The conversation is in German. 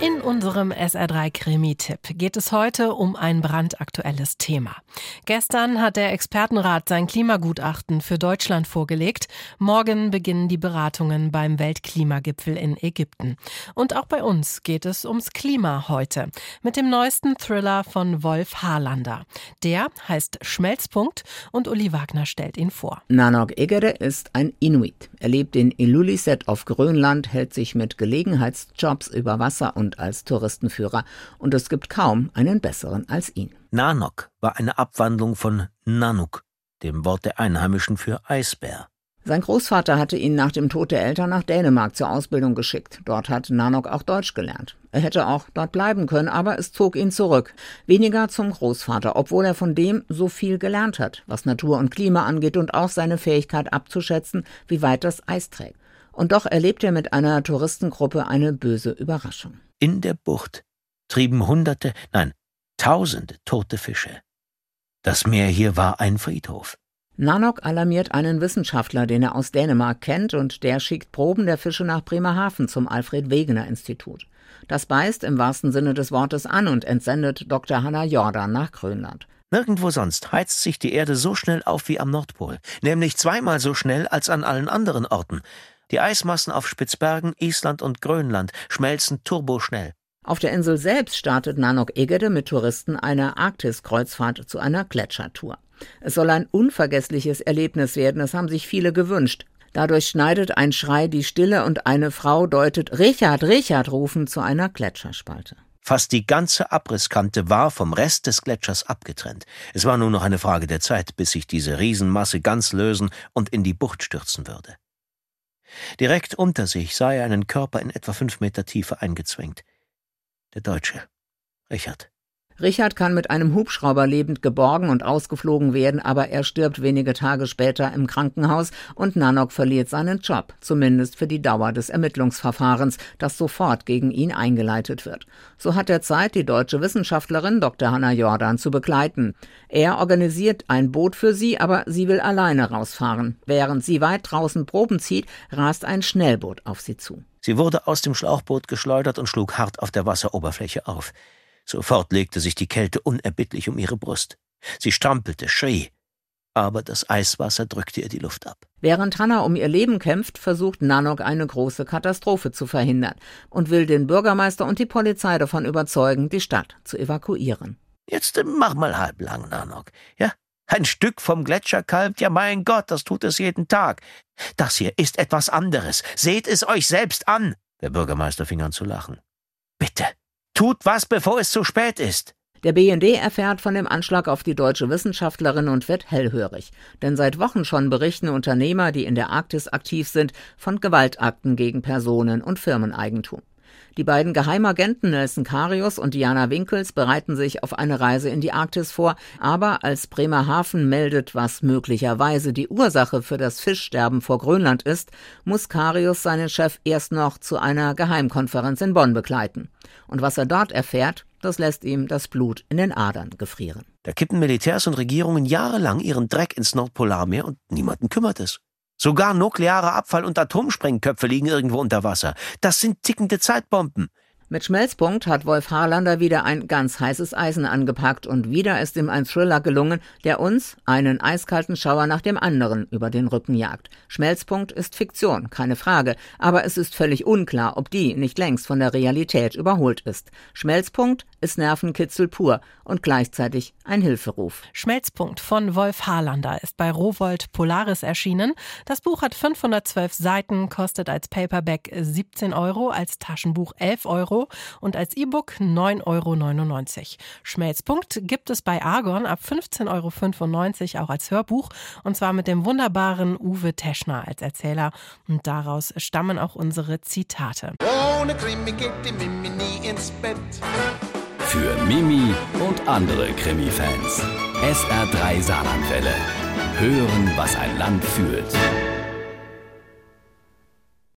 In unserem SR3 Krimi-Tipp geht es heute um ein brandaktuelles Thema. Gestern hat der Expertenrat sein Klimagutachten für Deutschland vorgelegt. Morgen beginnen die Beratungen beim Weltklimagipfel in Ägypten. Und auch bei uns geht es ums Klima heute. Mit dem neuesten Thriller von Wolf Harlander. Der heißt Schmelzpunkt und Uli Wagner stellt ihn vor. Nanok Egede ist ein Inuit. Er lebt in Ilulissat auf Grönland, hält sich mit Gelegenheitsjobs über Wasser und und als Touristenführer, und es gibt kaum einen besseren als ihn. Nanok war eine Abwandlung von Nanuk, dem Wort der Einheimischen für Eisbär. Sein Großvater hatte ihn nach dem Tod der Eltern nach Dänemark zur Ausbildung geschickt. Dort hat Nanok auch Deutsch gelernt. Er hätte auch dort bleiben können, aber es zog ihn zurück. Weniger zum Großvater, obwohl er von dem so viel gelernt hat, was Natur und Klima angeht und auch seine Fähigkeit abzuschätzen, wie weit das Eis trägt. Und doch erlebt er mit einer Touristengruppe eine böse Überraschung. In der Bucht trieben Hunderte, nein, Tausende tote Fische. Das Meer hier war ein Friedhof. Nanok alarmiert einen Wissenschaftler, den er aus Dänemark kennt, und der schickt Proben der Fische nach Bremerhaven zum Alfred Wegener Institut. Das beißt im wahrsten Sinne des Wortes an und entsendet Dr. Hanna Jordan nach Grönland. Nirgendwo sonst heizt sich die Erde so schnell auf wie am Nordpol, nämlich zweimal so schnell als an allen anderen Orten. Die Eismassen auf Spitzbergen, Island und Grönland schmelzen turboschnell. Auf der Insel selbst startet Nanok Egede mit Touristen eine Arktis-Kreuzfahrt zu einer Gletschertour. Es soll ein unvergessliches Erlebnis werden, das haben sich viele gewünscht. Dadurch schneidet ein Schrei die Stille und eine Frau deutet Richard, Richard rufen zu einer Gletscherspalte. Fast die ganze Abrisskante war vom Rest des Gletschers abgetrennt. Es war nur noch eine Frage der Zeit, bis sich diese Riesenmasse ganz lösen und in die Bucht stürzen würde. Direkt unter sich sah er einen Körper in etwa fünf Meter Tiefe eingezwängt. Der Deutsche. Richard. Richard kann mit einem Hubschrauber lebend geborgen und ausgeflogen werden, aber er stirbt wenige Tage später im Krankenhaus und Nanok verliert seinen Job, zumindest für die Dauer des Ermittlungsverfahrens, das sofort gegen ihn eingeleitet wird. So hat er Zeit, die deutsche Wissenschaftlerin Dr. Hanna Jordan zu begleiten. Er organisiert ein Boot für sie, aber sie will alleine rausfahren. Während sie weit draußen Proben zieht, rast ein Schnellboot auf sie zu. Sie wurde aus dem Schlauchboot geschleudert und schlug hart auf der Wasseroberfläche auf. Sofort legte sich die Kälte unerbittlich um ihre Brust. Sie stampelte, schrie, aber das Eiswasser drückte ihr die Luft ab. Während Hannah um ihr Leben kämpft, versucht Nanok eine große Katastrophe zu verhindern und will den Bürgermeister und die Polizei davon überzeugen, die Stadt zu evakuieren. Jetzt mach mal halblang, Nanok. Ja? Ein Stück vom Gletscher kalbt, ja mein Gott, das tut es jeden Tag. Das hier ist etwas anderes. Seht es euch selbst an. Der Bürgermeister fing an zu lachen. Tut was, bevor es zu spät ist. Der BND erfährt von dem Anschlag auf die deutsche Wissenschaftlerin und wird hellhörig. Denn seit Wochen schon berichten Unternehmer, die in der Arktis aktiv sind, von Gewaltakten gegen Personen und Firmeneigentum. Die beiden Geheimagenten Nelson Karius und Diana Winkels bereiten sich auf eine Reise in die Arktis vor, aber als Bremerhaven meldet, was möglicherweise die Ursache für das Fischsterben vor Grönland ist, muss Karius seinen Chef erst noch zu einer Geheimkonferenz in Bonn begleiten. Und was er dort erfährt, das lässt ihm das Blut in den Adern gefrieren. Da kippen Militärs und Regierungen jahrelang ihren Dreck ins Nordpolarmeer und niemanden kümmert es. Sogar nuklearer Abfall und Atomsprengköpfe liegen irgendwo unter Wasser. Das sind tickende Zeitbomben. Mit Schmelzpunkt hat Wolf Harlander wieder ein ganz heißes Eisen angepackt und wieder ist ihm ein Thriller gelungen, der uns einen eiskalten Schauer nach dem anderen über den Rücken jagt. Schmelzpunkt ist Fiktion, keine Frage, aber es ist völlig unklar, ob die nicht längst von der Realität überholt ist. Schmelzpunkt ist Nervenkitzel pur und gleichzeitig ein Hilferuf. Schmelzpunkt von Wolf Harlander ist bei Rowold Polaris erschienen. Das Buch hat 512 Seiten, kostet als Paperback 17 Euro, als Taschenbuch 11 Euro und als E-Book 9,99 Euro. Schmelzpunkt gibt es bei Argon ab 15,95 Euro auch als Hörbuch und zwar mit dem wunderbaren Uwe Teschner als Erzähler. Und daraus stammen auch unsere Zitate. Ohne Krimi geht die Mimi nie ins Bett. Für Mimi und andere Krimi-Fans. SR3 Saarlandwelle. Hören, was ein Land fühlt.